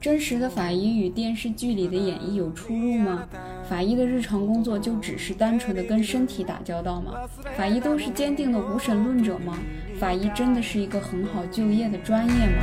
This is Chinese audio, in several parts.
真实的法医与电视剧里的演绎有出入吗？法医的日常工作就只是单纯的跟身体打交道吗？法医都是坚定的无神论者吗？法医真的是一个很好就业的专业吗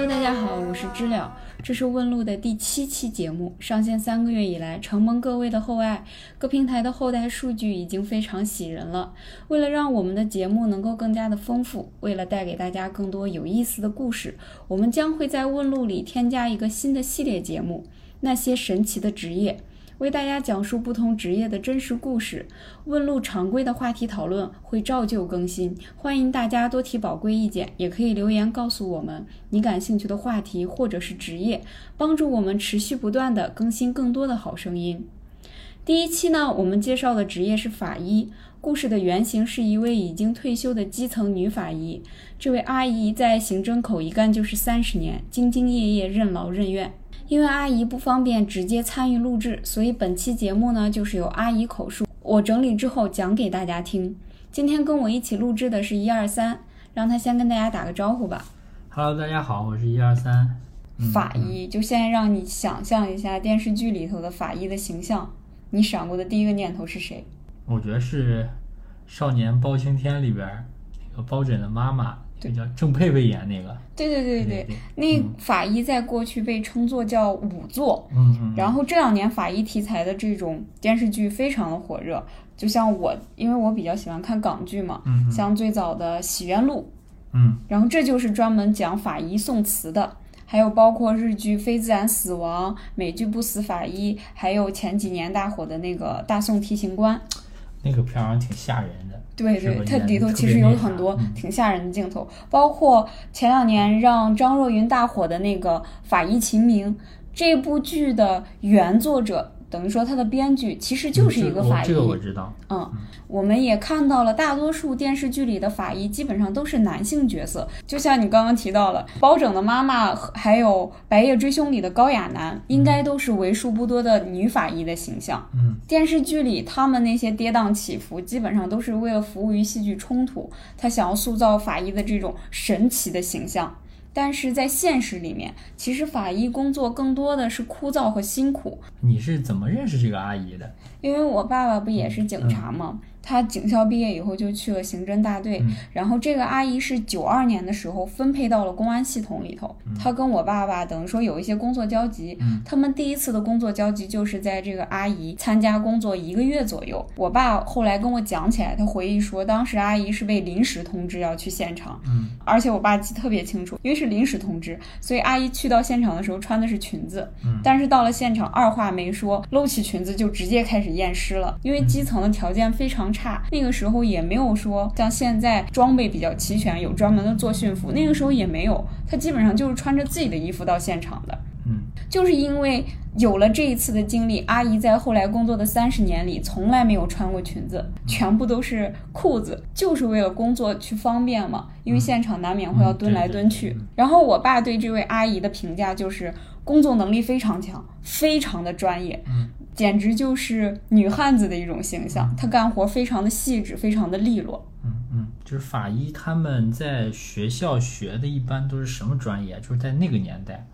？Hello，大家好，我是知了。这是问路的第七期节目，上线三个月以来，承蒙各位的厚爱，各平台的后台数据已经非常喜人了。为了让我们的节目能够更加的丰富，为了带给大家更多有意思的故事，我们将会在问路里添加一个新的系列节目——那些神奇的职业。为大家讲述不同职业的真实故事，问路常规的话题讨论会照旧更新，欢迎大家多提宝贵意见，也可以留言告诉我们你感兴趣的话题或者是职业，帮助我们持续不断的更新更多的好声音。第一期呢，我们介绍的职业是法医，故事的原型是一位已经退休的基层女法医，这位阿姨在刑侦口一干就是三十年，兢兢业业，任劳任怨。因为阿姨不方便直接参与录制，所以本期节目呢就是由阿姨口述，我整理之后讲给大家听。今天跟我一起录制的是一二三，让他先跟大家打个招呼吧。Hello，大家好，我是一二三。法医，就现在让你想象一下电视剧里头的法医的形象，你闪过的第一个念头是谁？我觉得是《少年包青天》里边那个包拯的妈妈。对，叫郑佩佩演那个。对对对对对，那法医在过去被称作叫仵作。嗯嗯。然后这两年法医题材的这种电视剧非常的火热，就像我，因为我比较喜欢看港剧嘛，嗯像最早的《洗冤录》，嗯，然后这就是专门讲法医宋词的，还有包括日剧《非自然死亡》，美剧《不死法医》，还有前几年大火的那个《大宋提刑官》。那个片儿挺吓人的，对对，它里头其实有很多挺吓人的镜头，包括前两年让张若昀大火的那个《法医秦明》这部剧的原作者。等于说，他的编剧其实就是一个法医。这个我知道。嗯，我们也看到了，大多数电视剧里的法医基本上都是男性角色。就像你刚刚提到了，包拯的妈妈，还有《白夜追凶》里的高亚男，应该都是为数不多的女法医的形象。嗯，电视剧里他们那些跌宕起伏，基本上都是为了服务于戏剧冲突，他想要塑造法医的这种神奇的形象。但是在现实里面，其实法医工作更多的是枯燥和辛苦。你是怎么认识这个阿姨的？因为我爸爸不也是警察吗？他警校毕业以后就去了刑侦大队，然后这个阿姨是九二年的时候分配到了公安系统里头。她跟我爸爸等于说有一些工作交集，他们第一次的工作交集就是在这个阿姨参加工作一个月左右。我爸后来跟我讲起来，他回忆说，当时阿姨是被临时通知要去现场，而且我爸记特别清楚，因为是临时通知，所以阿姨去到现场的时候穿的是裙子，但是到了现场二话没说，搂起裙子就直接开始验尸了，因为基层的条件非常。差那个时候也没有说像现在装备比较齐全，有专门的做训服。那个时候也没有，他基本上就是穿着自己的衣服到现场的。嗯，就是因为有了这一次的经历，阿姨在后来工作的三十年里从来没有穿过裙子，全部都是裤子，就是为了工作去方便嘛。因为现场难免会要蹲来蹲去。然后我爸对这位阿姨的评价就是工作能力非常强，非常的专业。嗯。简直就是女汉子的一种形象，她干活非常的细致，非常的利落。嗯嗯，就是法医他们在学校学的一般都是什么专业？就是在那个年代，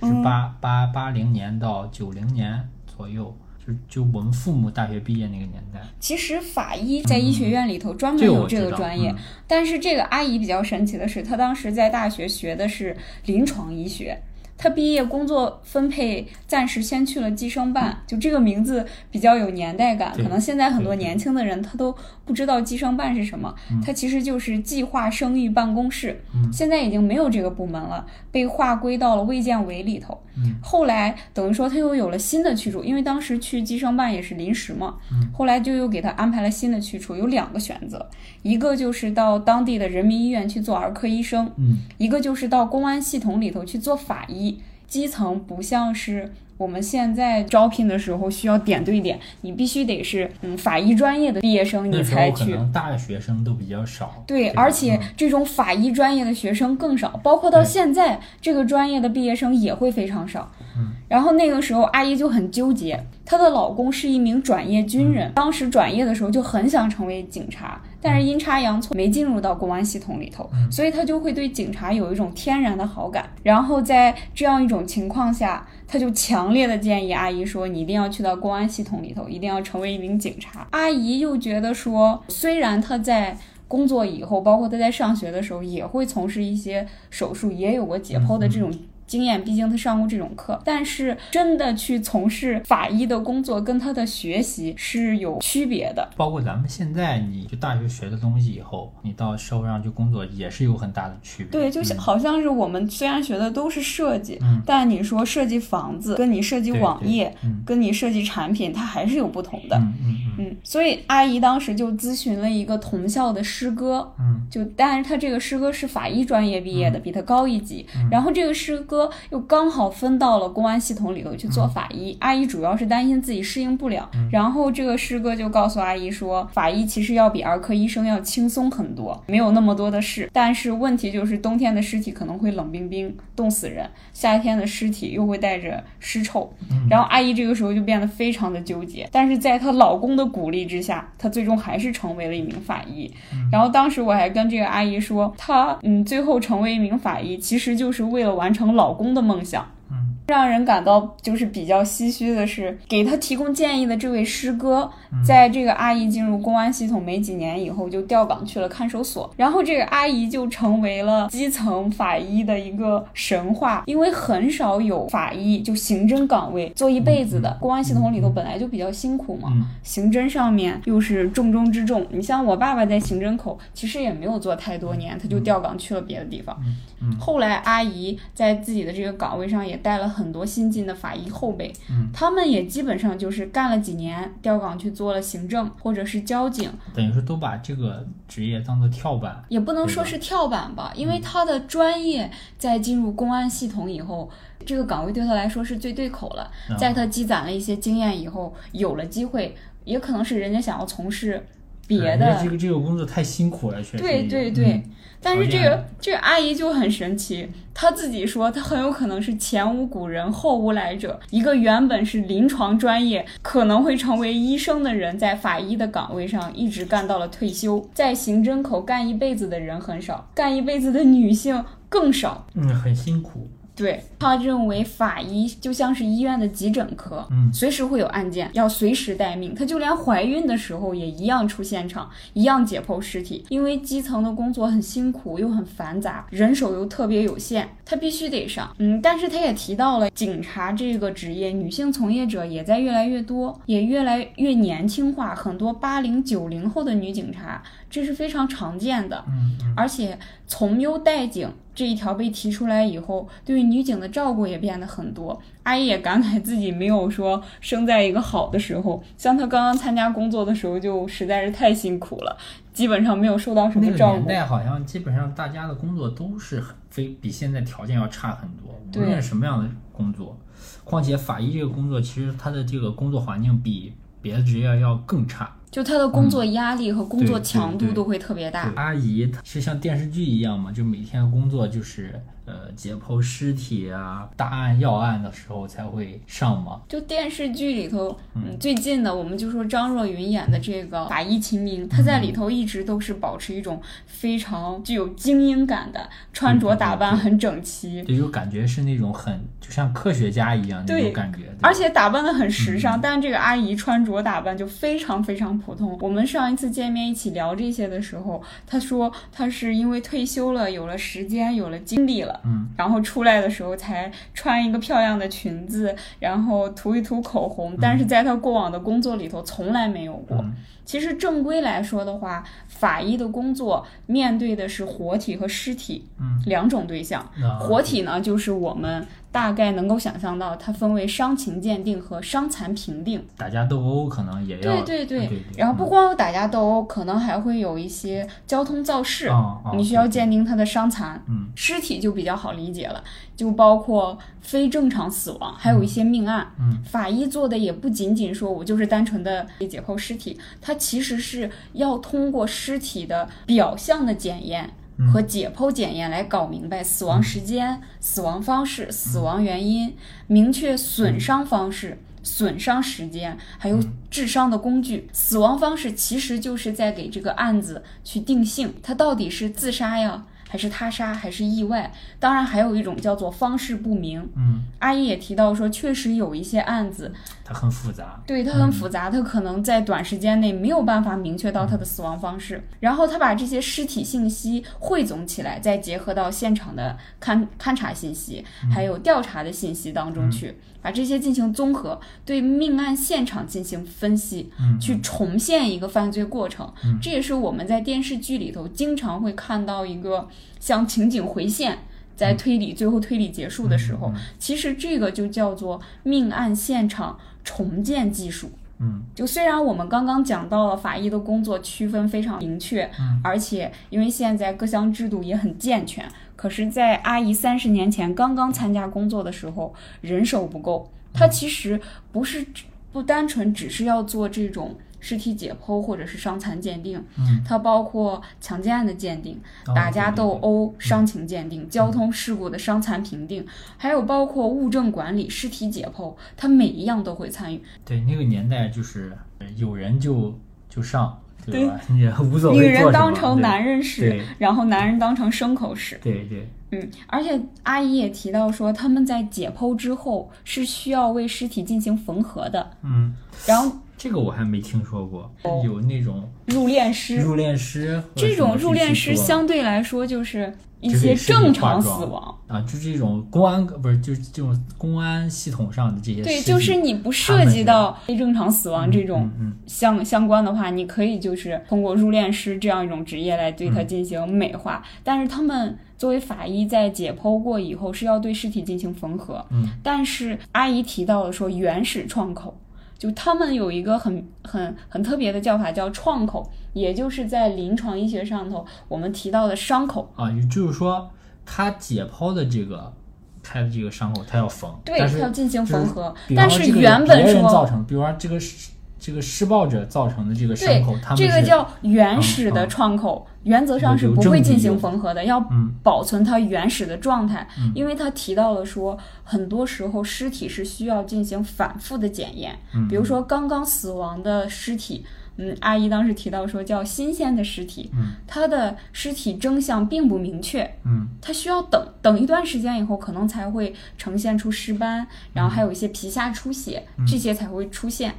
就是八八八零年到九零年左右，就就我们父母大学毕业那个年代。其实法医在医学院里头专门有这个专业，但是这个阿姨比较神奇的是，她当时在大学学的是临床医学。他毕业工作分配，暂时先去了计生办，就这个名字比较有年代感，可能现在很多年轻的人他都不知道计生办是什么，它其实就是计划生育办公室，现在已经没有这个部门了，被划归到了卫健委里头。后来等于说他又有了新的去处，因为当时去计生办也是临时嘛，后来就又给他安排了新的去处，有两个选择，一个就是到当地的人民医院去做儿科医生，一个就是到公安系统里头去做法医。基层不像是我们现在招聘的时候需要点对点，你必须得是嗯法医专业的毕业生，你才去。可能大学生都比较少。对，而且这种法医专业的学生更少，包括到现在这个专业的毕业生也会非常少。嗯。然后那个时候阿姨就很纠结，她的老公是一名转业军人，当时转业的时候就很想成为警察。但是阴差阳错没进入到公安系统里头，所以他就会对警察有一种天然的好感。然后在这样一种情况下，他就强烈的建议阿姨说：“你一定要去到公安系统里头，一定要成为一名警察。”阿姨又觉得说，虽然他在工作以后，包括他在上学的时候，也会从事一些手术，也有过解剖的这种。经验，毕竟他上过这种课，但是真的去从事法医的工作，跟他的学习是有区别的。包括咱们现在，你就大学学的东西，以后你到社会上去工作，也是有很大的区别。对，就像好像是我们虽然学的都是设计，嗯但你说设计房子，跟你设计网页，嗯跟你设计产品，它还是有不同的。嗯嗯嗯嗯，所以阿姨当时就咨询了一个同校的师哥，嗯就但是他这个师哥是法医专业毕业的，比他高一级。然后这个师哥又刚好分到了公安系统里头去做法医。阿姨主要是担心自己适应不了，然后这个师哥就告诉阿姨说，法医其实要比儿科医生要轻松很多，没有那么多的事。但是问题就是冬天的尸体可能会冷冰冰冻死人，夏天的尸体又会带着尸臭。然后阿姨这个时候就变得非常的纠结，但是在她老公的鼓励之下，她最终还是成为了一名法医。然后当时我还跟这个阿姨说，她嗯最后成为一名法医，其实就是为了完成老老公的梦想。嗯。让人感到就是比较唏嘘的是，给他提供建议的这位师哥，在这个阿姨进入公安系统没几年以后，就调岗去了看守所，然后这个阿姨就成为了基层法医的一个神话，因为很少有法医就刑侦岗位做一辈子的，公安系统里头本来就比较辛苦嘛，嗯。刑侦上面又是重中之重。你像我爸爸在刑侦口，其实也没有做太多年，他就调岗去了别的地方。嗯。后来阿姨在自己的这个岗位上也带了很多新进的法医后辈，嗯他们也基本上就是干了几年，调岗去做了行政或者是交警，等于说都把这个职业当做跳板。也不能说是跳板吧，因为他的专业在进入公安系统以后，这个岗位对他来说是最对口了。啊在他积攒了一些经验以后，有了机会，也可能是人家想要从事别的家这个这个工作太辛苦了，确实。对对对，嗯但是这个这个阿姨就很神奇，她自己说她很有可能是前无古人后无来者，一个原本是临床专业可能会成为医生的人，在法医的岗位上一直干到了退休，在刑侦口干一辈子的人很少，干一辈子的女性更少。嗯，很辛苦。对他认为法医就像是医院的急诊科，嗯随时会有案件，要随时待命。他就连怀孕的时候也一样出现场，一样解剖尸体。因为基层的工作很辛苦又很繁杂，人手又特别有限，他必须得上。嗯，但是他也提到了警察这个职业，女性从业者也在越来越多，也越来越年轻化。很多八零九零后的女警察，这是非常常见的。嗯嗯而且从优待警这一条被提出来以后，对于女警的照顾也变得很多。阿姨也感慨自己没有说生在一个好的时候，像她刚刚参加工作的时候就实在是太辛苦了，基本上没有受到什么照顾。那个年代好像基本上大家的工作都是很非比现在条件要差很多，无论什么样的工作。况且法医这个工作，其实他的这个工作环境比别的职业要更差。就他的工作压力和工作强度都会特别大。阿姨是像电视剧一样嘛，就每天工作就是呃解剖尸体啊、大案要案的时候才会上嘛。就电视剧里头，嗯，最近的我们就说张若昀演的这个法医秦明，他在里头一直都是保持一种非常具有精英感的，穿着打扮很整齐，这就感觉是那种很就像科学家一样那种感觉。而且打扮的很时尚。但这个阿姨穿着打扮就非常非常普通。我们上一次见面一起聊这些的时候，她说她是因为退休了，有了时间，有了精力了。嗯，然后出来的时候才穿一个漂亮的裙子，然后涂一涂口红，但是在他过往的工作里头从来没有过。嗯。其实正规来说的话，法医的工作面对的是活体和尸体嗯。两种对象。啊。活体呢，就是我们大概能够想象到，它分为伤情鉴定和伤残评定。打架斗殴可能也要对对对对，然后不光有打架斗殴，可能还会有一些交通肇事，你需要鉴定他的伤残。嗯尸体就比较好理解了，就包括非正常死亡，还有一些命案。嗯法医做的也不仅仅说我就是单纯的解剖尸体，它其实是要通过尸体的表象的检验。嗯和解剖检验来搞明白死亡时间、死亡方式、死亡原因，明确损伤方式。损伤时间，还有致伤的工具。死亡方式其实就是在给这个案子去定性，他到底是自杀呀？还是他杀还是意外？当然还有一种叫做方式不明。嗯，阿姨也提到说，确实有一些案子，它很复杂。对，它很复杂，它可能在短时间内没有办法明确到它的死亡方式。然后他把这些尸体信息汇总起来，再结合到现场的勘勘查信息，还有调查的信息当中去，把这些进行综合，对命案现场进行分析，去重现一个犯罪过程。这也是我们在电视剧里头经常会看到一个。像情景回线，在推理最后推理结束的时候，其实这个就叫做命案现场重建技术。嗯，就虽然我们刚刚讲到了法医的工作区分非常明确，而且因为现在各项制度也很健全，可是，在阿姨三十年前刚刚参加工作的时候，人手不够。她其实不是不单纯只是要做这种。尸体解剖或者是伤残鉴定，它包括强奸案的鉴定、打架斗殴伤情鉴定、交通事故的伤残评定，还有包括物证管理、尸体解剖，它每一样都会参与。对，那个年代就是有人就就上，对吧？也无所谓。女人当成男人使，然后男人当成牲口使。对对。嗯，而且阿姨也提到说，他们在解剖之后是需要为尸体进行缝合的。嗯，然后。这个我还没听说过，有那种入殓师。入殓师这种入殓师相对来说就是一些正常死亡啊，就这种公安不是就是这种公安系统上的这些。对，就是你不涉及到非正常死亡这种相相关的话，你可以就是通过入殓师这样一种职业来对它进行美化。但是他们作为法医在解剖过以后是要对尸体进行缝合。嗯，但是阿姨提到了说原始创口。就他们有一个很很很特别的叫法，叫创口，也就是在临床医学上头我们提到的伤口啊，也就是说，他解剖的这个开的这个伤口，他要缝，对，他要进行缝合。但是原本说造成，比如说这个是。这个施暴者造成的这个伤口，这个叫原始的创口，原则上是不会进行缝合的，要保存它原始的状态。因为他提到了说，很多时候尸体是需要进行反复的检验，比如说刚刚死亡的尸体，嗯，阿姨当时提到说叫新鲜的尸体，它的尸体征象并不明确，嗯，它需要等等一段时间以后，可能才会呈现出尸斑，然后还有一些皮下出血，这些才会出现。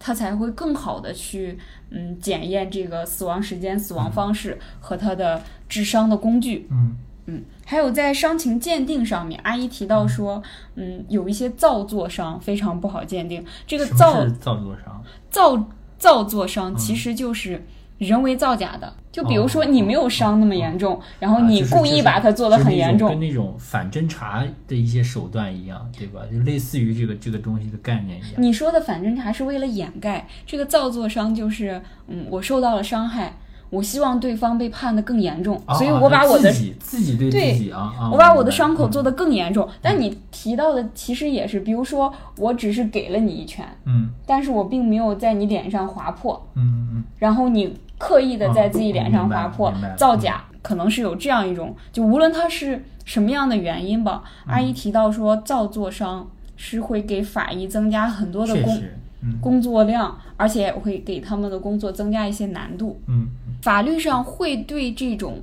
他才会更好的去，嗯，检验这个死亡时间、死亡方式和他的致伤的工具。嗯嗯，还有在伤情鉴定上面，阿姨提到说，嗯，有一些造作伤非常不好鉴定。这个造造作伤，造造作伤其实就是。人为造假的，就比如说你没有伤那么严重，然后你故意把它做的很严重，跟那种反侦查的一些手段一样，对吧？就类似于这个这个东西的概念一样。你说的反侦查是为了掩盖这个造作伤，就是嗯，我受到了伤害。我希望对方被判的更严重，所以我把我的自己对自己啊，我把我的伤口做得更严重。但你提到的其实也是，比如说我只是给了你一拳，嗯，但是我并没有在你脸上划破，嗯嗯，然后你刻意的在自己脸上划破，造假，可能是有这样一种，就无论它是什么样的原因吧。阿姨提到说，造作伤是会给法医增加很多的工工作量，而且会给他们的工作增加一些难度，嗯。法律上会对这种，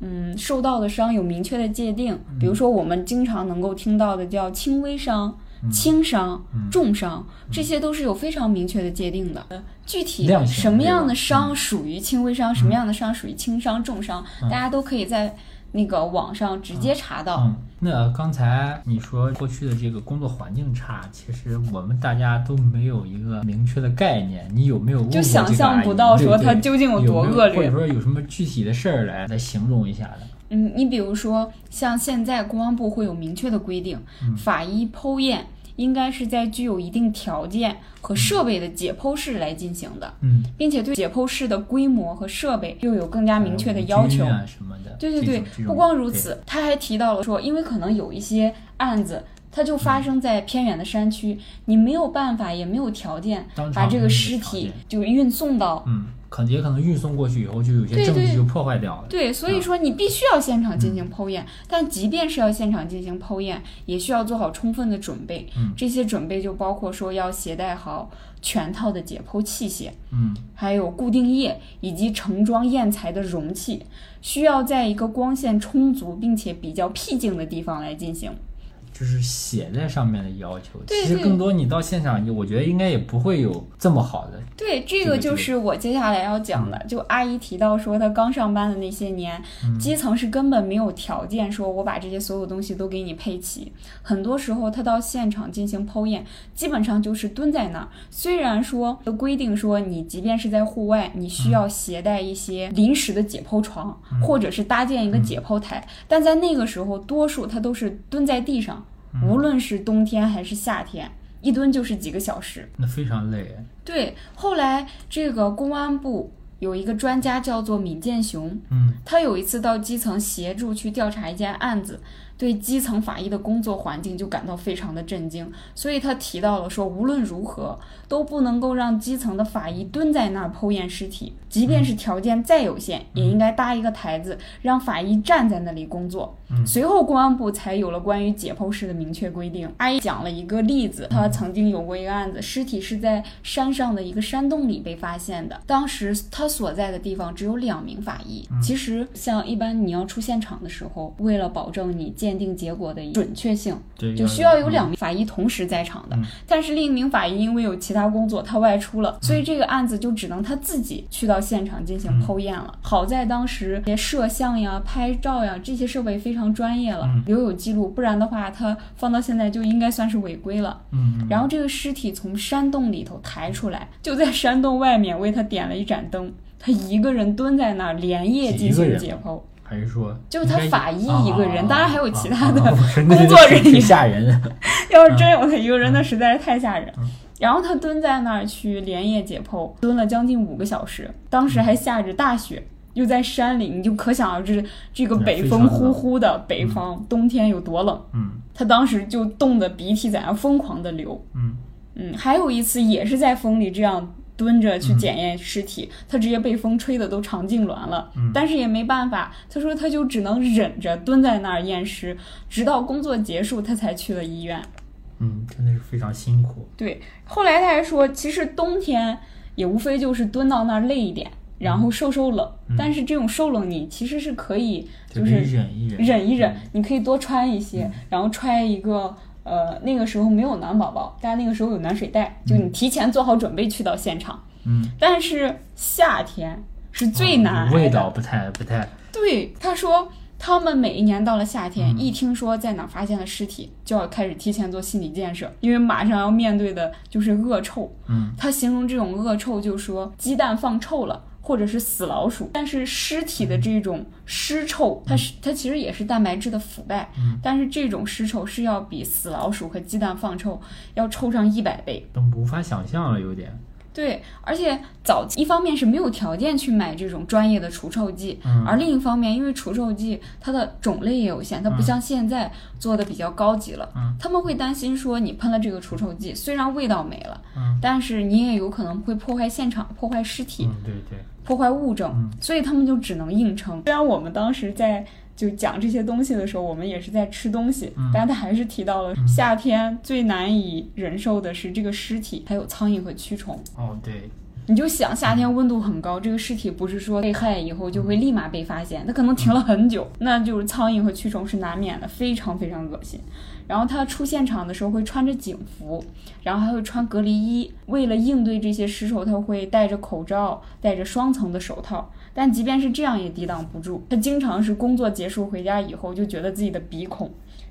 嗯，受到的伤有明确的界定。比如说，我们经常能够听到的叫轻微伤、轻伤、重伤，这些都是有非常明确的界定的。具体什么样的伤属于轻微伤，什么样的伤属于轻伤、重伤，大家都可以在。那个网上直接查到。嗯，那刚才你说过去的这个工作环境差，其实我们大家都没有一个明确的概念。你有没有就想象不到说它究竟有多恶劣，或者说有什么具体的事儿来来形容一下的？嗯，你比如说像现在公安部会有明确的规定，法医剖验。应该是在具有一定条件和设备的解剖室来进行的，嗯，并且对解剖室的规模和设备又有更加明确的要求。什么的。对对对，不光如此，他还提到了说，因为可能有一些案子它就发生在偏远的山区，你没有办法，也没有条件把这个尸体就运送到。嗯，可能也可能运送过去以后，就有些证据就破坏掉了。对，所以说你必须要现场进行剖验，但即便是要现场进行剖验，也需要做好充分的准备。嗯这些准备就包括说要携带好全套的解剖器械，嗯还有固定液以及盛装验材的容器，需要在一个光线充足并且比较僻静的地方来进行。就是写在上面的要求。对对其实更多你到现场，我觉得应该也不会有这么好的。对，这这个就是我接下来要讲的。就阿姨提到说，她刚上班的那些年，基层是根本没有条件说我把这些所有东西都给你配齐。很多时候，她到现场进行剖验，基本上就是蹲在那儿。虽然说规定说，你即便是在户外，你需要携带一些临时的解剖床，或者是搭建一个解剖台，但在那个时候，多数她都是蹲在地上，无论是冬天还是夏天，一蹲就是几个小时。那非常累。对，后来这个公安部有一个专家叫做闵建雄，嗯他有一次到基层协助去调查一件案子，对基层法医的工作环境就感到非常的震惊，所以他提到了说，无论如何都不能够让基层的法医蹲在那儿剖验尸体，即便是条件再有限，也应该搭一个台子，让法医站在那里工作。随后公安部才有了关于解剖室的明确规定。阿姨讲了一个例子，她曾经有过一个案子，尸体是在山上的一个山洞里被发现的。当时她所在的地方只有两名法医。其实像一般你要出现场的时候，为了保证你鉴定结果的准确性，就需要有两名法医同时在场的。但是另一名法医因为有其他工作，他外出了，所以这个案子就只能他自己去到现场进行剖验了。好在当时摄像呀、拍照呀这些设备非常专业了，留有记录，不然的话他放到现在就应该算是违规了。嗯，然后这个尸体从山洞里头抬出来，就在山洞外面为他点了一盏灯。他一个人蹲在那儿，连夜进行解剖。还是说就他法医啊一个人啊当然还有啊其他的工作人员挺吓人。要是真有他一个人，那实在是太吓人。然后他蹲在那儿去连夜解剖，蹲了将近五个小时，当时还下着大雪，又在山里，你就可想而知这个北风呼呼的北方冬天有多冷。嗯他当时就冻得鼻涕在那疯狂的流。嗯嗯，还有一次也是在风里这样蹲着去检验尸体，他直接被风吹的都肠痉挛了，但是也没办法，他说他就只能忍着蹲在那儿验尸，直到工作结束他才去了医院。嗯，真的是非常辛苦。对，后来他还说，其实冬天也无非就是蹲到那儿累一点，然后受受冷，但是这种受冷你其实是可以就是忍一忍，忍一忍，你可以多穿一些，然后揣一个。呃，那个时候没有暖宝宝，但那个时候有暖水袋，就你提前做好准备去到现场。嗯，但是夏天是最难。味道不太不太。对，他说他们每一年到了夏天，嗯一听说在哪发现了尸体，就要开始提前做心理建设，因为马上要面对的就是恶臭。嗯，他形容这种恶臭，就说鸡蛋放臭了。或者是死老鼠，但是尸体的这种尸臭，它是它其实也是蛋白质的腐败，嗯但是这种尸臭是要比死老鼠和鸡蛋放臭要臭上一百倍。都无法想象了，有点。对，而且早期一方面是没有条件去买这种专业的除臭剂，嗯而另一方面，因为除臭剂它的种类也有限，它不像现在做的比较高级了，嗯他们会担心说你喷了这个除臭剂，虽然味道没了，嗯但是你也有可能会破坏现场、破坏尸体、嗯，对对。破坏物证，嗯所以他们就只能硬撑。虽然我们当时在就讲这些东西的时候，我们也是在吃东西，嗯但他还是提到了夏天最难以忍受的是这个尸体，还有苍蝇和蛆虫。哦，对。你就想夏天温度很高，这个尸体不是说被害以后就会立马被发现，它可能停了很久，那就是苍蝇和蛆虫是难免的，非常非常恶心。然后他出现场的时候会穿着警服，然后还会穿隔离衣。为了应对这些尸臭，他会戴着口罩，戴着双层的手套。但即便是这样，也抵挡不住。他经常是工作结束回家以后，就觉得自己的鼻孔、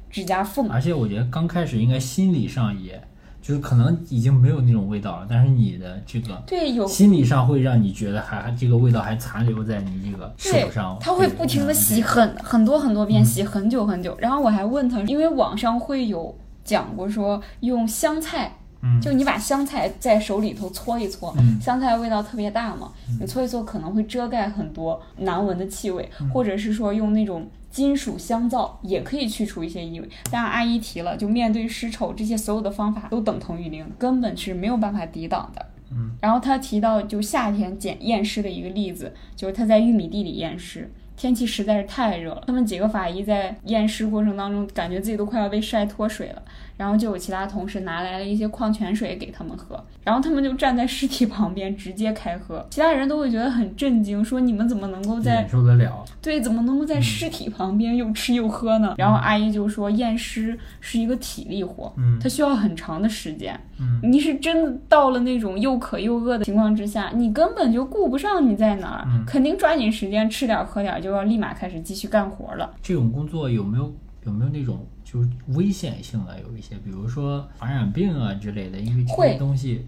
指甲缝而且我觉得刚开始应该心理上也，就是可能已经没有那种味道了，但是你的这个对有。心理上会让你觉得还还这个味道还残留在你这个手上，，他会不停的洗很很多很多遍，洗很久很久。然后我还问他，因为网上会有讲过说用香菜嗯。就你把香菜在手里头搓一搓，嗯。香菜味道特别大嘛，你搓一搓可能会遮盖很多难闻的气味，嗯。或者是说用那种金属香皂也可以去除一些异味。但是阿姨提了，就面对尸臭，这些所有的方法都等同于零，根本是没有办法抵挡的。嗯，然后他提到就夏天检验尸的一个例子，就是他在玉米地里验尸。天气实在是太热了，他们几个法医在验尸过程当中，感觉自己都快要被晒脱水了。然后就有其他同事拿来了一些矿泉水给他们喝，然后他们就站在尸体旁边直接开喝，其他人都会觉得很震惊，说你们怎么能够在受得了。对怎么能够在尸体旁边又吃又喝呢？然后阿姨就说验尸是一个体力活，嗯它需要很长的时间，嗯你是真的到了那种又渴又饿的情况之下，你根本就顾不上你在哪儿，嗯肯定抓紧时间吃点儿喝点儿，就要立马开始继续干活了。这种工作有没有有没有那种就是危险性的？有一些，比如说传染病啊之类的，因为这些东西，嗯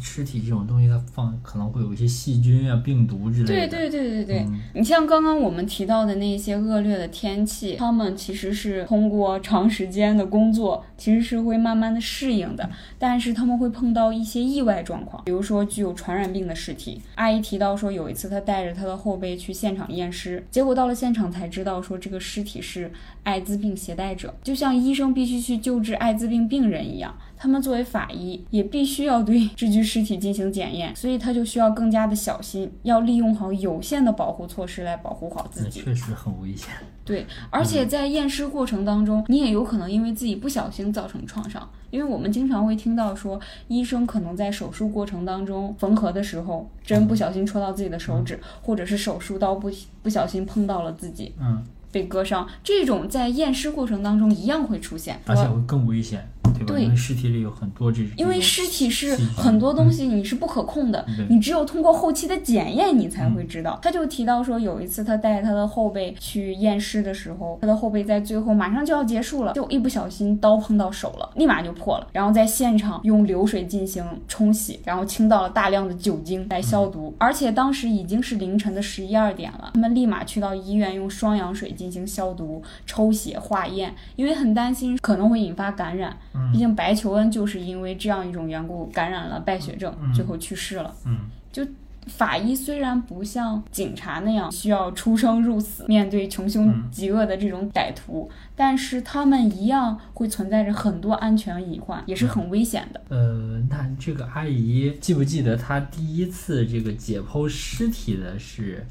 尸体这种东西它放可能会有一些细菌啊、病毒之类的。对对对对对，嗯你像刚刚我们提到的那些恶劣的天气，他们其实是通过长时间的工作，其实是会慢慢的适应的，但是他们会碰到一些意外状况，比如说具有传染病的尸体。阿姨提到说，有一次她带着她的后辈去现场验尸，结果到了现场才知道说这个尸体是艾滋病携带者，就像医生必须去救治艾滋病病人一样。他们作为法医，也必须要对 这具尸体进行检验，所以他就需要更加的小心，要利用好有限的保护措施来保护好自己。确实很危险。对，而且在验尸过程当中，你也有可能因为自己不小心造成创伤，因为我们经常会听到说，医生可能在手术过程当中缝合的时候，针不小心戳到自己的手指，或者是手术刀不不小心碰到了自己，嗯，被割伤，这种在验尸过程当中一样会出现。而且会更危险，对吧？对因为尸体里有很多这种。因为尸体是很多东西你是不可控的，对你只有通过后期的检验你才会知道。他就提到说，有一次他带他的后辈去验尸的时候，他的后辈在最后马上就要结束了，就一不小心刀碰到手了，立马就破了。然后在现场用流水进行冲洗，然后倾倒了大量的酒精来消毒，而且当时已经是凌晨的十一二点了，他们立马去到医院用双氧水进行消毒、抽血、化验，因为很担心可能会引发感染。嗯毕竟白求恩就是因为这样一种缘故感染了败血症，嗯最后去世了。嗯，就法医虽然不像警察那样需要出生入死，面对穷凶嗯极恶的这种歹徒，但是他们一样会存在着很多安全隐患，也是很危险的。呃，那这个阿姨记不记得她第一次这个解剖尸体的是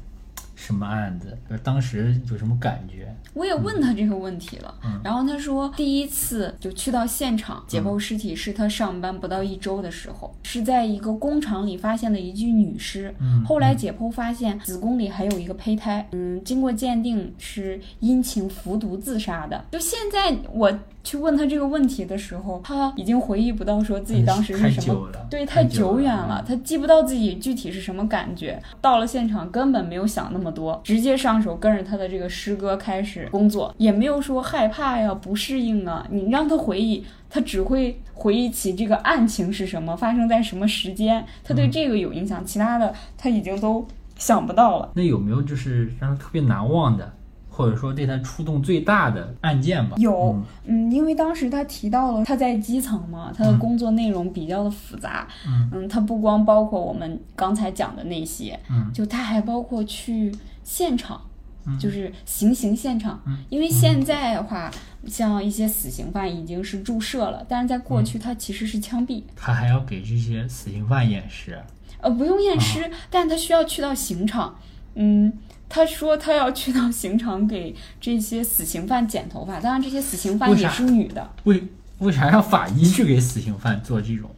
什么案子？就是当时有什么感觉？我也问他这个问题了，嗯然后他说第一次就去到现场解剖尸体是他上班不到一周的时候，是在一个工厂里发现的一具女尸。嗯后来解剖发现子宫里还有一个胚胎，嗯，经过鉴定是因情服毒自杀的。就现在我去问他这个问题的时候，他已经回忆不到说自己当时是什么，对，太太久远了了，。他记不到自己具体是什么感觉。到了现场根本没有想那么多，直接上手跟着他的这个师哥开始工作，也没有说害怕呀、不适应啊。你让他回忆，他只会回忆起这个案情是什么，发生在什么时间，他对这个有印象，其他的他已经都想不到了。那有没有就是让他特别难忘的，或者说对他触动最大的案件吧？有嗯嗯，因为当时他提到了他在基层嘛，他的嗯工作内容比较的复杂，嗯他不光包括我们刚才讲的那些，嗯就他还包括去现场，嗯就是行刑现场。嗯因为现在的话，像一些死刑犯已经是注射了，但是在过嗯去他其实是枪毙，他还要给这些死刑犯验尸。呃，不用验啊尸，但他需要去到刑场，嗯。他说他要去到刑场给这些死刑犯剪头发，当然这些死刑犯也是女的。为为啥让法医去给死刑犯做这种？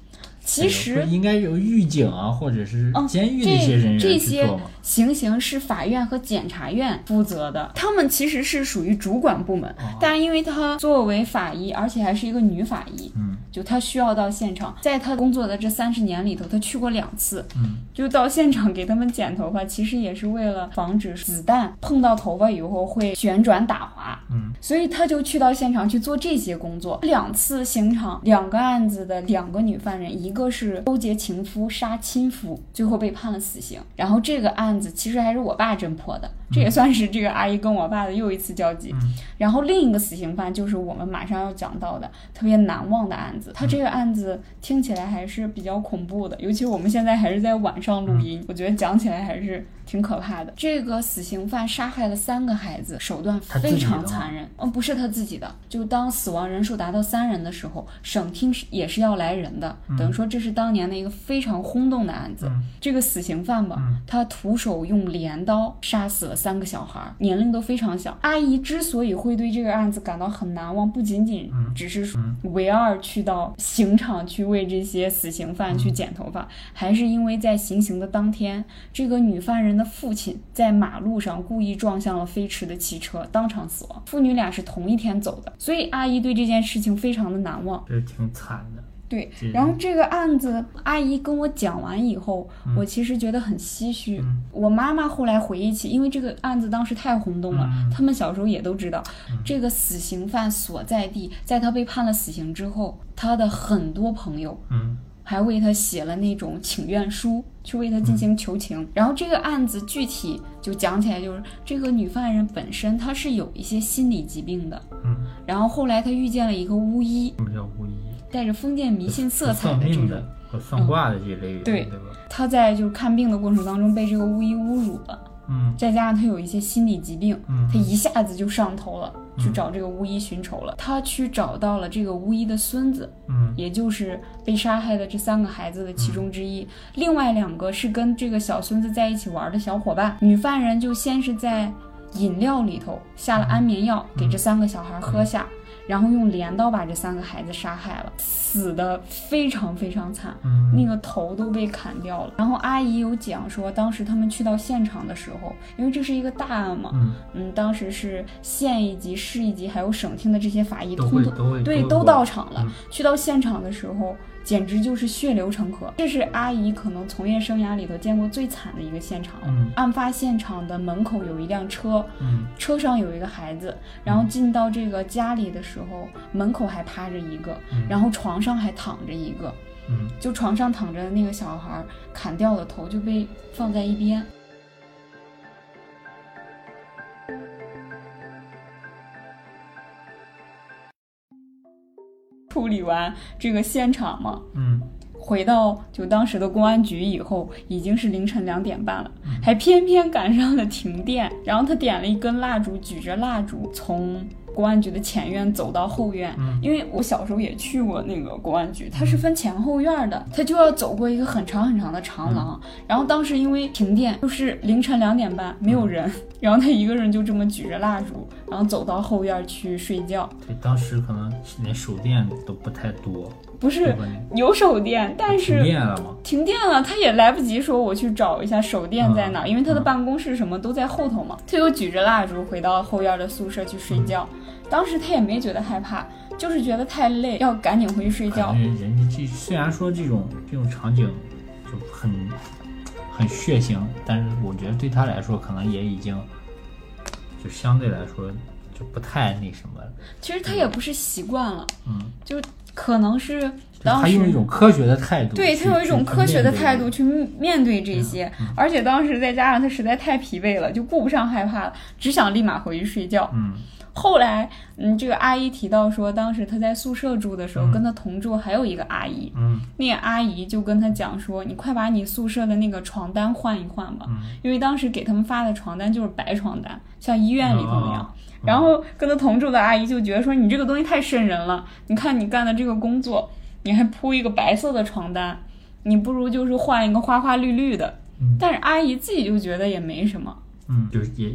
其实不应该有狱警啊，或者是嗯监狱那些人员去做吗？行刑是法院和检察院负责的，他们其实是属于主管部门。哦但是因为她作为法医，而且还是一个女法医，嗯就她需要到现场，在她工作的这三十年里头，她去过两次，嗯就到现场给他们剪头发，其实也是为了防止子弹碰到头发以后会旋转打滑。嗯所以他就去到现场去做这些工作。两次刑场，两个案子的两个女犯人，一个是勾结情夫杀亲夫，最后被判了死刑。然后这个案子其实还是我爸侦破的，这也算是这个阿姨跟我爸的又一次交集。嗯然后另一个死刑犯就是我们马上要讲到的特别难忘的案子。他这个案子听起来还是比较恐怖的，尤其我们现在还是在晚上录音，我觉得讲起来还是挺可怕的。这个死刑犯杀害了三个孩子，手段非常残忍。嗯，不是他自己的，就当死亡人数达到三人的时候，省厅是也是要来人的，等于说这是当年的一个非常轰动的案子。嗯这个死刑犯吧，嗯他徒手用镰刀杀死了三个小孩儿，年龄都非常小。阿姨之所以会对这个案子感到很难忘，不仅仅嗯只是说唯二去到刑场去为这些死刑犯嗯去剪头发，还是因为在行刑的当天，这个女犯人的父亲在马路上故意撞向了飞驰的汽车，当场死亡。父女俩是同一天走的，所以阿姨对这件事情非常的难忘。这挺惨的。对这，然后这个案子，阿姨跟我讲完以后，我其实觉得很唏嘘。嗯。我妈妈后来回忆起，因为这个案子当时太轰动了，嗯。他们小时候也都知道，这个死刑犯所在地，在他被判了死刑之后，他的很多朋友嗯。还为他写了那种请愿书，去为他进行求情。然后这个案子具体就讲起来，就是这个女犯人本身她是有一些心理疾病的，嗯，然后后来她遇见了一个巫医，什么叫巫医？带着封建迷信色彩的这种。和算卦的这类人，对对吧？他在就是看病的过程当中被这个巫医侮辱了，嗯再加上他有一些心理疾病，嗯他一下子就上头了，去找这个巫医寻仇了。他去找到了这个巫医的孙子，嗯也就是被杀害的这三个孩子的其中之一。另外两个是跟这个小孙子在一起玩的小伙伴。女犯人就先是在饮料里头下了安眠药，给这三个小孩喝下。然后用镰刀把这三个孩子杀害了，死的非常非常惨，嗯那个头都被砍掉了。然后阿姨有讲说，当时他们去到现场的时候，因为这是一个大案嘛，嗯，嗯，当时是县一级、市一级还有省厅的这些法医都通通会对都到场了。嗯去到现场的时候，简直就是血流成河。这是阿姨可能从业生涯里头见过最惨的一个现场了。嗯案发现场的门口有一辆车，嗯车上有一个孩子，然后进到这个家里的时候，门口还趴着一个，嗯然后床上还躺着一个，嗯就床上躺着的那个小孩儿砍掉的头就被放在一边。处理完这个现场嘛，嗯回到就当时的公安局以后，已经是凌晨两点半了，嗯还偏偏赶上了停电。然后他点了一根蜡烛，举着蜡烛从公安局的前院走到后院。嗯因为我小时候也去过那个公安局，它是分前后院的，他就要走过一个很长很长的长廊。然后当时因为停电，就是凌晨两点半，没有人，然后他一个人就这么举着蜡烛，然后走到后院去睡觉。对，当时可能连手电都不太多，不是？有手电，但是停电了吗？停电了，他也来不及说我去找一下手电在哪因为他的办公室什么都在后头嘛。他又举着蜡烛回到后院的宿舍去睡觉，当时他也没觉得害怕，就是觉得太累，要赶紧回去睡。觉人家这虽然说这种这种场景就很很血腥，但是我觉得对他来说可能也已经就相对来说就不太那什么了。其实他也不是习惯了，嗯，就可能是当时。他用一种科学的态度，对他有一种科学的态度去面对这些，嗯而且当时再加上他实在太疲惫了，就顾不上害怕了，只想立马回去睡觉。嗯后来，嗯，这个阿姨提到说，当时她在宿舍住的时候，嗯。跟她同住还有一个阿姨，嗯。那个阿姨就跟她讲说，你快把你宿舍的那个床单换一换吧，嗯，因为当时给他们发的床单就是白床单，像医院里头那样。哦然后跟她同住的阿姨就觉得说，你这个东西太瘆人了，你看你干的这个工作，你还铺一个白色的床单，你不如就是换一个花花绿绿的。嗯。但是阿姨自己就觉得也没什么，嗯，就是也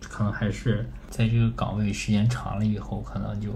可能还是在这个岗位时间长了以后，可能就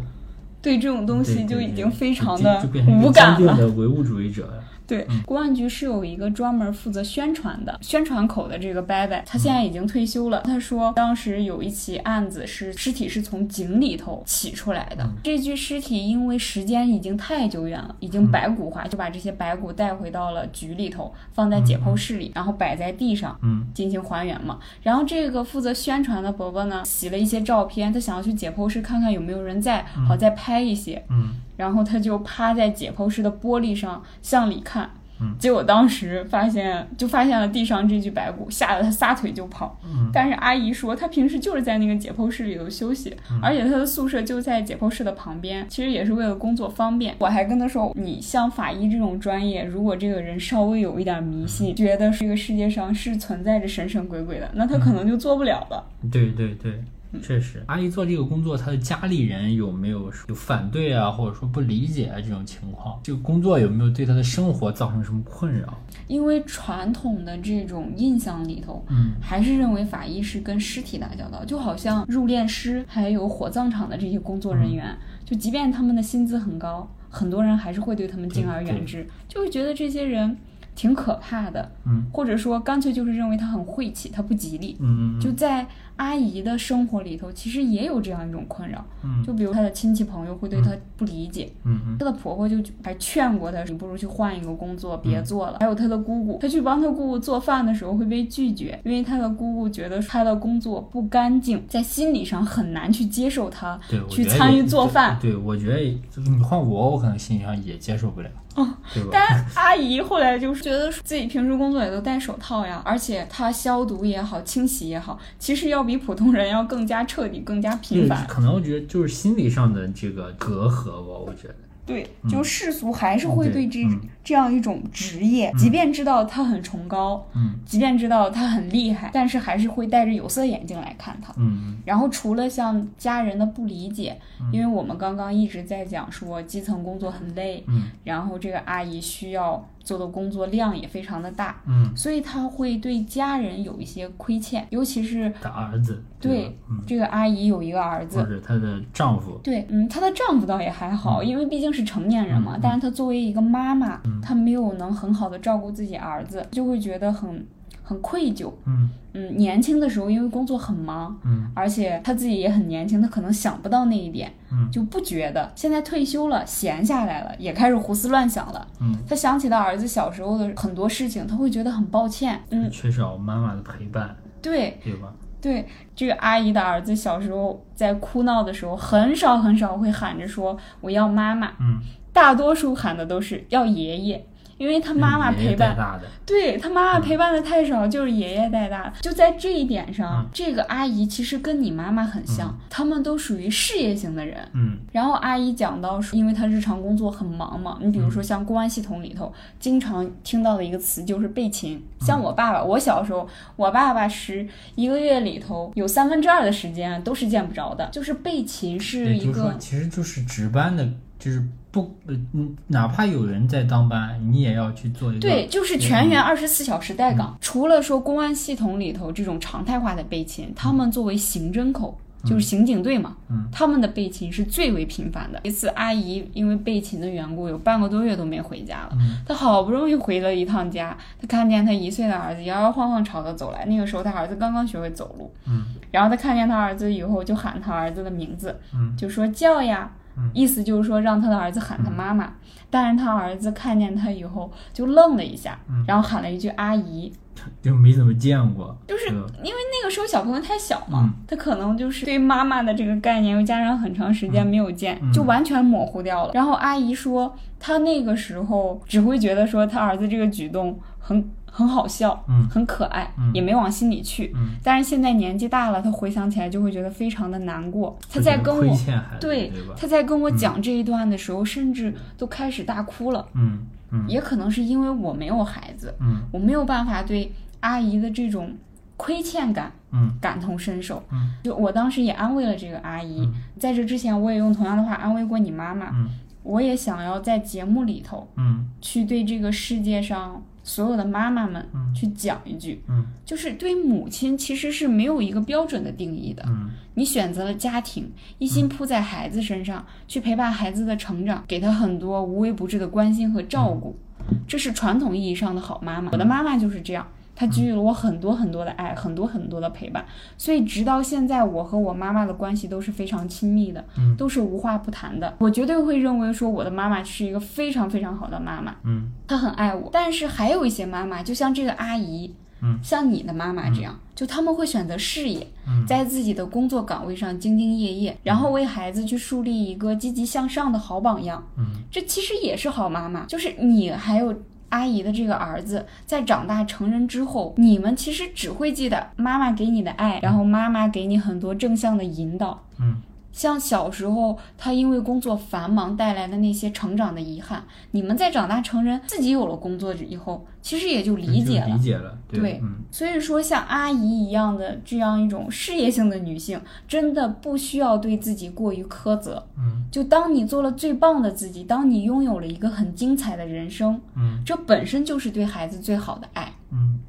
对这种东西就已经非常的无感了。坚定的唯物主义者了。对，公安局是有一个专门负责宣传的宣传口的这个伯伯，他现在已经退休了。他说当时有一起案子是尸体是从井里头起出来的，这具尸体因为时间已经太久远了，已经白骨化，就把这些白骨带回到了局里头，放在解剖室里，然后摆在地上，嗯，进行还原嘛。然后这个负责宣传的伯伯呢，洗了一些照片，他想要去解剖室看看有没有人在，好再拍一些。嗯然后他就趴在解剖室的玻璃上向里看，嗯。结果当时发现就发现了地上这具白骨，吓得他撒腿就跑。嗯。但是阿姨说，他平时就是在那个解剖室里头休息，嗯。而且他的宿舍就在解剖室的旁边，其实也是为了工作方便。我还跟他说，你像法医这种专业，如果这个人稍微有一点迷信，觉得这个世界上是存在着神神鬼鬼的，那他可能就做不了了。对对对，确实，阿姨做这个工作，她的家里人有没有有反对啊，或者说不理解啊这种情况？这个工作有没有对她的生活造成什么困扰？因为传统的这种印象里头，嗯还是认为法医是跟尸体打交道，就好像入殓师还有火葬场的这些工作人员，就即便他们的薪资很高，很多人还是会对他们敬而远之，就会觉得这些人挺可怕的，嗯或者说干脆就是认为他很晦气，他不吉利。嗯就在阿姨的生活里头，其实也有这样一种困扰，嗯就比如她的亲戚朋友会对她不理解，嗯嗯她的婆婆就还劝过她，你不如去换一个工作，别做了。还有她的姑姑，她去帮她姑姑做饭的时候会被拒绝，因为她的姑姑觉得她的工作不干净，在心理上很难去接受她去参与做饭。对，对我觉得你换我，我可能心理上也接受不了，哦，对吧？但阿姨后来就是觉得自己平时工作也都戴手套呀，而且她消毒也好，清洗也好，其实要比普通人要更加彻底、更加频繁。可能我觉得就是心理上的这个隔阂吧，我觉得。对，就世俗还是会对这、嗯这样一种职业，即便知道它很崇高，嗯。即便知道它很厉害，但是还是会戴着有色眼镜来看它。嗯然后除了像家人的不理解，因为我们刚刚一直在讲说基层工作很累，嗯。然后这个阿姨需要做的工作量也非常的大，嗯，所以她会对家人有一些亏欠，尤其是他儿子对嗯，这个阿姨有一个儿或子。者她的丈夫，对，嗯，她的丈夫倒也还好，因为毕竟是成年人嘛。嗯但是她作为一个妈妈，她没有能很好的照顾自己儿子，就会觉得很很愧疚。嗯嗯，年轻的时候因为工作很忙，嗯而且他自己也很年轻，他可能想不到那一点，嗯就不觉得。现在退休了，闲下来了，也开始胡思乱想了。嗯，他想起她儿子小时候的很多事情，他会觉得很抱歉。嗯，缺少妈妈的陪伴，对对吧？对，这个阿姨的儿子小时候在哭闹的时候，很少很少会喊着说我要妈妈，嗯，大多数喊的都是要爷爷。因为他妈妈陪伴，带大的，对他妈妈陪伴的太少，就是爷爷带大的。就在这一点上，嗯。这个阿姨其实跟你妈妈很像，他们都属于事业型的人。嗯。然后阿姨讲到说，因为她日常工作很忙嘛，你比如说像公安系统里头，经常听到的一个词就是备勤。像我爸爸，我小时候，我爸爸是一个月里头有三分之二的时间都是见不着的，就是备勤是一个，其实就是值班的，就是不，呃嗯，哪怕有人在当班，你也要去做一个，对，就是全员二十四小时待岗。除了说公安系统里头这种常态化的备勤，他们作为刑侦口。就是刑警队嘛，嗯他们的备勤是最为频繁的。一次，阿姨因为备勤的缘故，有半个多月都没回家了。嗯她好不容易回了一趟家，她看见她一岁的儿子摇摇晃晃朝她走来。那个时候，她儿子刚刚学会走路。嗯然后她看见她儿子以后，就喊她儿子的名字，嗯就说叫呀，嗯意思就是说让他的儿子喊他妈妈。但是他儿子看见他以后就愣了一下，嗯。然后喊了一句阿姨。就没怎么见过，就是因为那个时候小朋友太小嘛，嗯。他可能就是对妈妈的这个概念，又加上很长时间没有见，嗯。就完全模糊掉了。然后阿姨说，他那个时候只会觉得说他儿子这个举动很很好笑，嗯很可爱，嗯也没往心里去。嗯，但是现在年纪大了，他回想起来就会觉得非常的难过。他在跟我对对吧？她在跟我讲这一段的时候，甚至都开始大哭了。嗯嗯也可能是因为我没有孩子，嗯我没有办法对阿姨的这种亏欠感嗯感同身受。嗯就我当时也安慰了这个阿姨，嗯在这之前我也用同样的话安慰过你妈妈。嗯我也想要在节目里头嗯去对这个世界上所有的妈妈们嗯去讲一句，嗯就是对母亲其实是没有一个标准的定义的。嗯你选择了家庭，一心扑在孩子身上，去陪伴孩子的成长，给他很多无微不至的关心和照顾。这是传统意义上的好妈妈。我的妈妈就是这样，她给予了我很多很多的爱，很多很多的陪伴。所以直到现在，我和我妈妈的关系都是非常亲密的，嗯都是无话不谈的。我绝对会认为说我的妈妈是一个非常非常好的妈妈，嗯她很爱我。但是还有一些妈妈，就像这个阿姨。嗯像你的妈妈这样，就他们会选择事业，嗯在自己的工作岗位上兢兢业业，然后为孩子去树立一个积极向上的好榜样。嗯这其实也是好妈妈，就是你还有阿姨的这个儿子，在长大成人之后，你们其实只会记得妈妈给你的爱，然后妈妈给你很多正向的引导。嗯像小时候他因为工作繁忙带来的那些成长的遗憾，你们在长大成人，自己有了工作以后，其实也就理解了理。解了，对嗯所以说，像阿姨一样的这样一种事业性的女性，真的不需要对自己过于苛责。嗯就当你做了最棒的自己，当你拥有了一个很精彩的人生，嗯这本身就是对孩子最好的爱。嗯。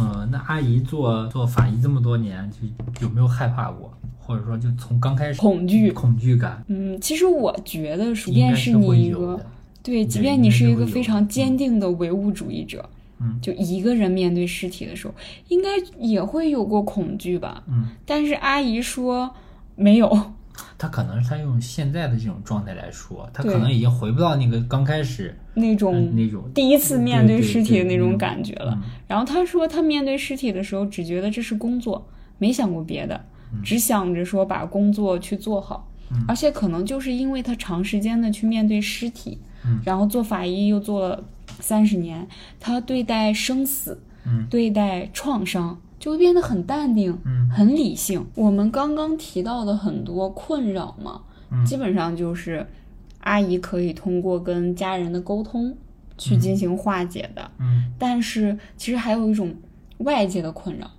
呃，那阿姨做做法医这么多年，就有没有害怕过，或者说就从刚开始恐惧恐惧感，嗯，其实我觉得，即便是你一个。对，即便你是一个非常坚定的唯物主义者，嗯就一个人面对尸体的时候，应该也会有过恐惧吧。嗯，但是阿姨说没有，他可能是他用现在的这种状态来说，他可能已经回不到那个刚开始那种嗯那种第一次面对对尸体的那种感觉了。嗯。然后他说，他面对尸体的时候，只觉得这是工作，没想过别的，只想着说把工作去做好。嗯。而且可能就是因为他长时间的去面对尸体，嗯。然后做法医又做了三十年，他对待生死、嗯。对待创伤就会变得很淡定、嗯很理性。我们刚刚提到的很多困扰嘛，嗯基本上就是阿姨可以通过跟家人的沟通去进行化解的。嗯但是其实还有一种外界的困扰，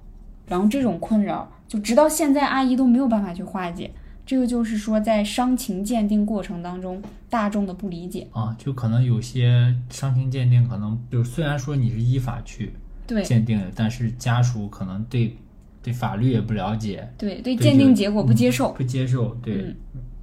然后这种困扰就直到现在阿姨都没有办法去化解。这个就是说，在伤情鉴定过程当中，大众的不理解。啊，就可能有些伤情鉴定，可能就虽然说你是依法去对鉴定的，但是家属可能对对法律也不了解，对对，鉴定结果不接受。不接受，对、嗯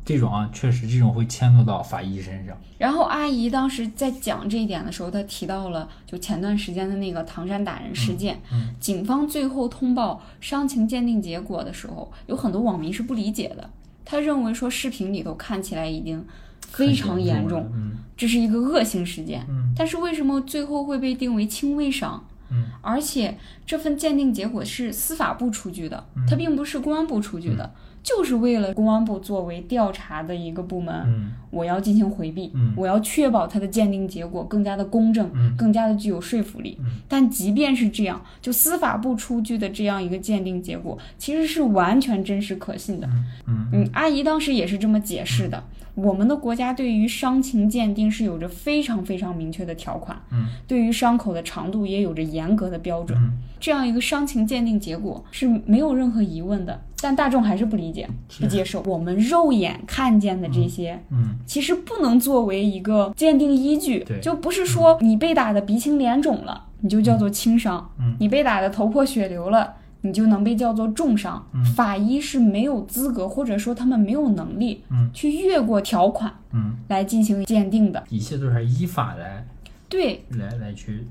这种啊，确实这种会牵扯到法医身上。然后阿姨当时在讲这一点的时候，她提到了就前段时间的那个唐山打人事件，嗯警方最后通报伤情鉴定结果的时候，有很多网民是不理解的，他认为说视频里头看起来已经非常严重这是一个恶性事件。嗯但是为什么最后会被定为轻微伤？嗯而且这份鉴定结果是司法部出具的，嗯它并不是公安部出具的，就是为了公安部作为调查的一个部门，嗯我要进行回避，嗯我要确保它的鉴定结果更加的公正，嗯更加的具有说服力。嗯但即便是这样，就司法部出具的这样一个鉴定结果，其实是完全真实可信的。嗯嗯，阿姨当时也是这么解释的。我们的国家对于伤情鉴定是有着非常非常明确的条款，嗯。对于伤口的长度也有着严格的标准。嗯。这样一个伤情鉴定结果是没有任何疑问的，但大众还是不理解、不接受。我们肉眼看见的这些，嗯。其实不能作为一个鉴定依据对，就不是说你被打的鼻青脸肿了，你就叫做轻伤；嗯。你被打的头破血流了。你就能被叫做重伤。嗯。法医是没有资格，或者说他们没有能力嗯。去越过条款嗯，来进行鉴定的。一切都是依法来对，来来去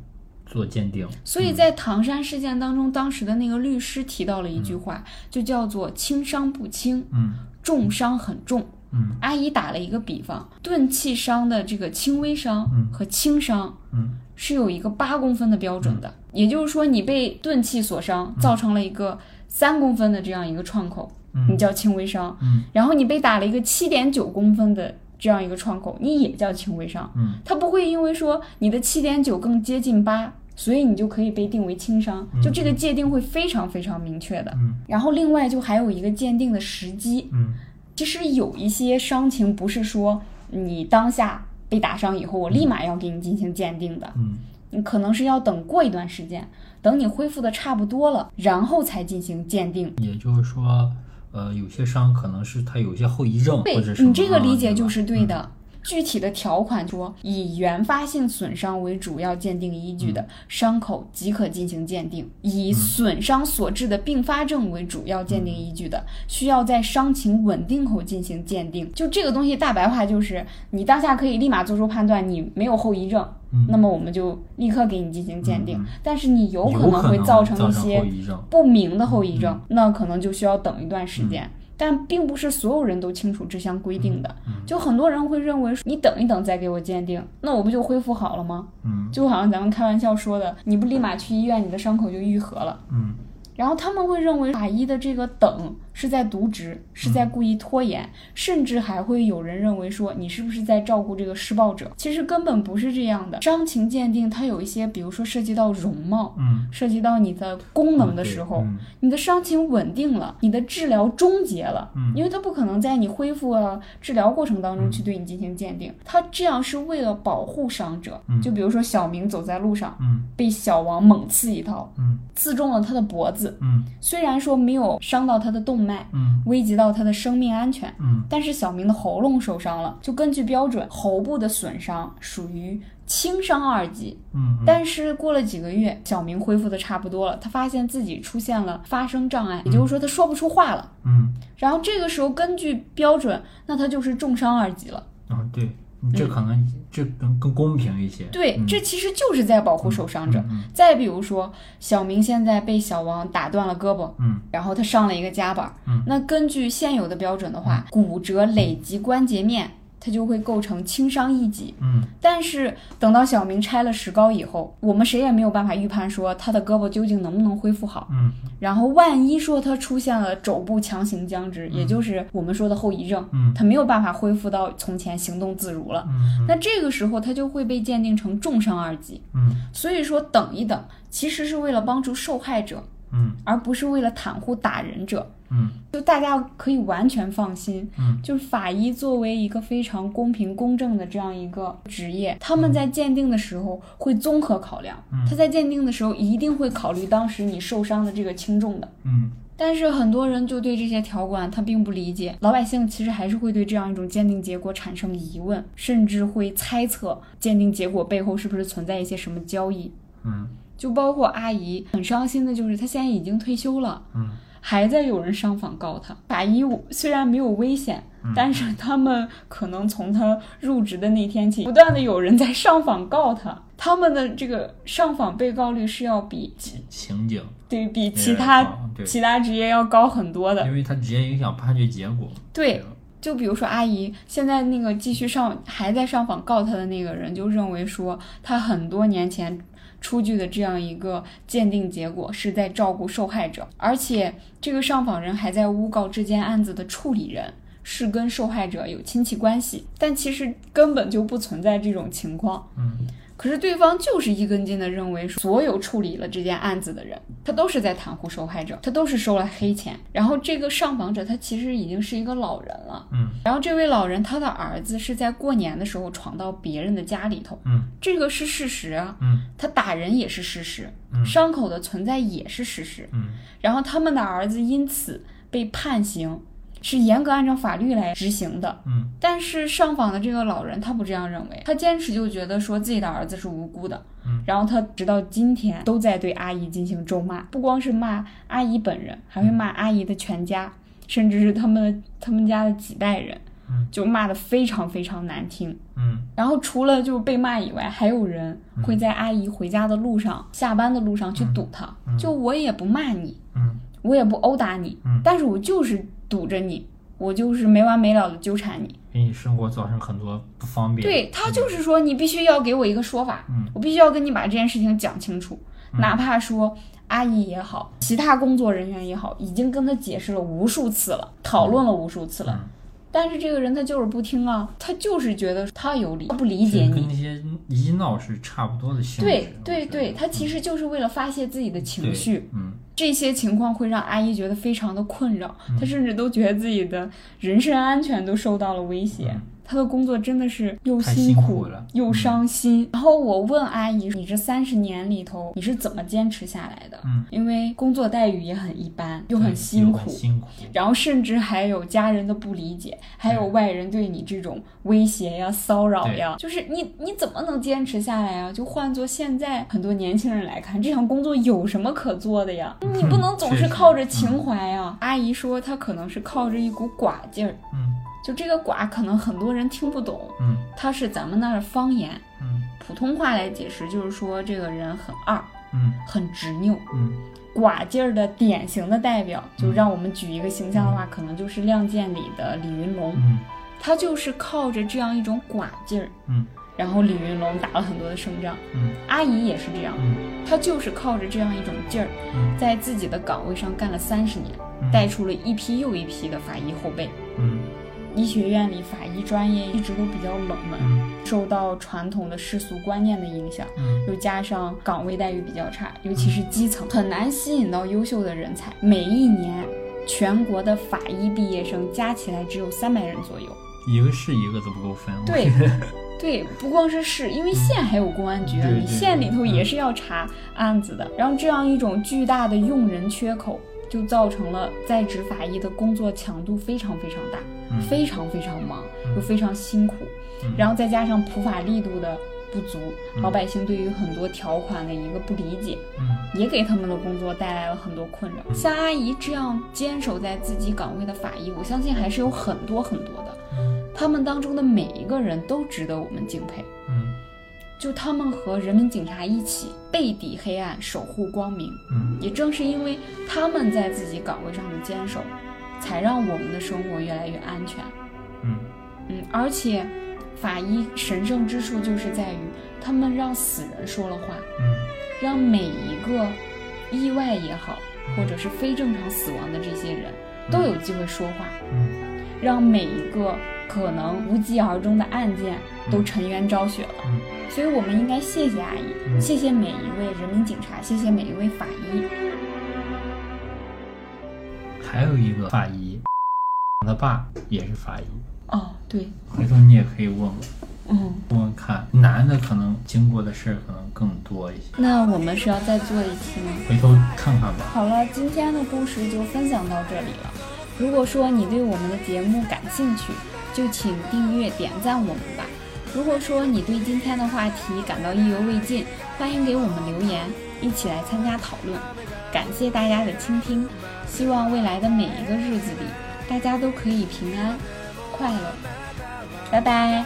做鉴定。所以在唐山事件当中，当时的那个律师提到了一句话，就叫做“轻伤不轻，嗯。重伤很重”。嗯。阿姨打了一个比方，钝器伤的这个轻微伤嗯。和轻伤嗯。是有一个八公分的标准的，也就是说，你被钝器所伤，造成了一个三公分的这样一个创口，嗯你叫轻微伤；嗯。然后你被打了一个七点九公分的这样一个创口，你也叫轻微伤。嗯。它不会因为说你的七点九更接近八，所以你就可以被定为轻伤，就这个界定会非常非常明确的。嗯。然后另外就还有一个鉴定的时机，嗯。其实有一些伤情不是说你当下被打伤以后，我立马要给你进行鉴定的，嗯你可能是要等过一段时间，等你恢复的差不多了，然后才进行鉴定。也就是说，呃，有些伤可能是它有些后遗症，或者对什么你这个理解啊就是对的。具体的条款说，以原发性损伤为主要鉴定依据的伤口即可进行鉴定；以损伤所致的并发症为主要鉴定依据的，需要在伤情稳定后进行鉴定。就这个东西，大白话就是你当下可以立马做出判断，你没有后遗症。那么我们就立刻给你进行鉴定，但是你有可能会造成一些不明的后遗症，那可能就需要等一段时间。但并不是所有人都清楚这项规定的，就很多人会认为你等一等再给我鉴定，那我不就恢复好了吗？嗯，就好像咱们开玩笑说的，你不立马去医院，你的伤口就愈合了。嗯，然后他们会认为法医的这个等。是在渎职，是在故意拖延，甚至还会有人认为说你是不是在照顾这个施暴者？其实根本不是这样的。伤情鉴定它有一些，比如说涉及到容貌，嗯，涉及到你的功能的时候，你的伤情稳定了，你的治疗终结了，嗯，因为它不可能在你恢复了治疗过程当中去对你进行鉴定，它这样是为了保护伤者。就比如说小明走在路上，嗯，被小王猛刺一刀，嗯，刺中了他的脖子，嗯，虽然说没有伤到他的动脉，嗯，危及到他的生命安全，嗯，但是小明的喉咙受伤了，就根据标准，喉部的损伤属于轻伤二级，嗯，但是过了几个月，小明恢复的差不多了，他发现自己出现了发声障碍，也就是说他说不出话了，嗯，然后这个时候根据标准，那他就是重伤二级了，嗯，对。这可能这更更公平一些。对，这其实就是在保护受伤者。再比如说，小明现在被小王打断了胳膊，嗯，然后他上了一个夹板，嗯，那根据现有的标准的话，骨折累及关节面。它就会构成轻伤一级，嗯，但是等到小明拆了石膏以后，我们谁也没有办法预判说他的胳膊究竟能不能恢复好，嗯，然后万一说他出现了肘部强行僵直，也就是我们说的后遗症，嗯，他没有办法恢复到从前行动自如了，嗯，那这个时候他就会被鉴定成重伤二级，嗯，所以说等一等，其实是为了帮助受害者。嗯，而不是为了袒护打人者。嗯，就大家可以完全放心。嗯，就是法医作为一个非常公平公正的这样一个职业，他们在鉴定的时候会综合考量。嗯，他在鉴定的时候一定会考虑当时你受伤的这个轻重的。嗯，但是很多人就对这些条款他并不理解，老百姓其实还是会对这样一种鉴定结果产生疑问，甚至会猜测鉴定结果背后是不是存在一些什么交易。嗯。就包括阿姨很伤心的，就是她现在已经退休了，嗯，还在有人上访告她。法医虽然没有危险，但是他们可能从她入职的那天起，不断的有人在上访告她。他们的这个上访被告率是要比刑警对比其他其他职业要高很多的，因为它直接影响判决结果。对，就比如说阿姨现在那个继续上还在上访告他的那个人，就认为说他很多年前。出具的这样一个鉴定结果是在照顾受害者，而且这个上访人还在诬告这件案子的处理人是跟受害者有亲戚关系，但其实根本就不存在这种情况。嗯。可是对方就是一根筋的认为，所有处理了这件案子的人，他都是在袒护受害者，他都是收了黑钱。然后这个上访者他其实已经是一个老人了，嗯。然后这位老人他的儿子是在过年的时候闯到别人的家里头，嗯，这个是事实啊，嗯。他打人也是事实，嗯，伤口的存在也是事实，嗯。然后他们的儿子因此被判刑。是严格按照法律来执行的，嗯，但是上访的这个老人他不这样认为，他坚持就觉得说自己的儿子是无辜的，嗯，然后他直到今天都在对阿姨进行咒骂，不光是骂阿姨本人，还会骂阿姨的全家，甚至是他们他们家的几代人，嗯，就骂的非常非常难听，嗯，然后除了就是被骂以外，还有人会在阿姨回家的路上、下班的路上去堵她，就我也不骂你，嗯，我也不殴打你，嗯，但是我就是堵着你。我就是没完没了的纠缠你，给你生活造成很多不方便。对他就是说，你必须要给我一个说法，嗯，我必须要跟你把这件事情讲清楚，哪怕说阿姨也好，其他工作人员也好，已经跟他解释了无数次了，讨论了无数次了，但是这个人他就是不听啊，他就是觉得他有理，他不理解你，跟那些医闹是差不多的性质。对对对，他其实就是为了发泄自己的情绪，嗯。这些情况会让阿姨觉得非常的困扰，嗯她甚至都觉得自己的人身安全都受到了威胁。嗯她的工作真的是又太辛辛苦苦了又嗯伤心。然后我问阿姨：“你这三十年里头，你是怎么坚持下来的？”嗯，因为工作待遇也很一般，又很辛苦，辛苦。然后甚至还有家人的不理解，还有外人对你这种威胁呀、骚扰呀，就是你你怎么能坚持下来啊？就换做现在很多年轻人来看，这项工作有什么可做的呀？你不能总是靠着情怀呀。阿姨说她可能是靠着一股寡劲儿，嗯就这个寡可能很多人听不懂，嗯。它是咱们那儿的方言，嗯。普通话来解释就是说这个人很二，嗯。很执拗。嗯。寡劲儿的典型的代表，就让我们举一个形象的话，可能就是《亮剑》里的李云龙，嗯。他就是靠着这样一种寡劲儿，嗯。然后李云龙打了很多的胜仗。嗯。阿姨也是这样，嗯。她就是靠着这样一种劲儿，嗯。在自己的岗位上干了三十年，嗯。带出了一批又一批的法医后辈。嗯医学院里法医专业一直都比较冷门，嗯受到传统的世俗观念的影响。嗯又加上岗位待遇比较差，尤其是基层，很难吸引到优秀的人才。每一年，全国的法医毕业生加起来只有三百人左右。一个市一个都不够分。我对，对，不光是市，因为县还有公安局县里头嗯也是要查案子的。然后这样一种巨大的用人缺口，就造成了在职法医的工作强度非常非常大，嗯非常非常忙，嗯又非常辛苦。嗯然后再加上普法力度的不足，嗯老百姓对于很多条款的一个不理解，嗯也给他们的工作带来了很多困扰。像阿姨这样坚守在自己岗位的法医，我相信还是有很多很多的。嗯他们当中的每一个人都值得我们敬佩。嗯就他们和人民警察一起背抵黑暗，守护光明。嗯。也正是因为他们在自己岗位上的坚守，才让我们的生活越来越安全。嗯。嗯，而且法医神圣之处就是在于他们让死人说了话，嗯。让每一个意外也好，或者是非正常死亡的这些人都有机会说话，嗯让每一个可能无疾而终的案件都沉冤昭雪了。嗯所以，我们应该谢谢阿姨，嗯谢谢每一位人民警察，谢谢每一位法医。还有一个法医，他爸也是法医，哦，对，回头你也可以问问嗯，问问看，男的可能经过的事儿可能更多一些，那我们是要再做一期吗？回头看看吧。好了，今天的故事就分享到这里了。如果说你对我们的节目感兴趣，就请订阅、点赞我们吧。如果说你对今天的话题感到意犹未尽，欢迎给我们留言，一起来参加讨论。感谢大家的倾听，希望未来的每一个日子里，大家都可以平安、快乐。拜拜。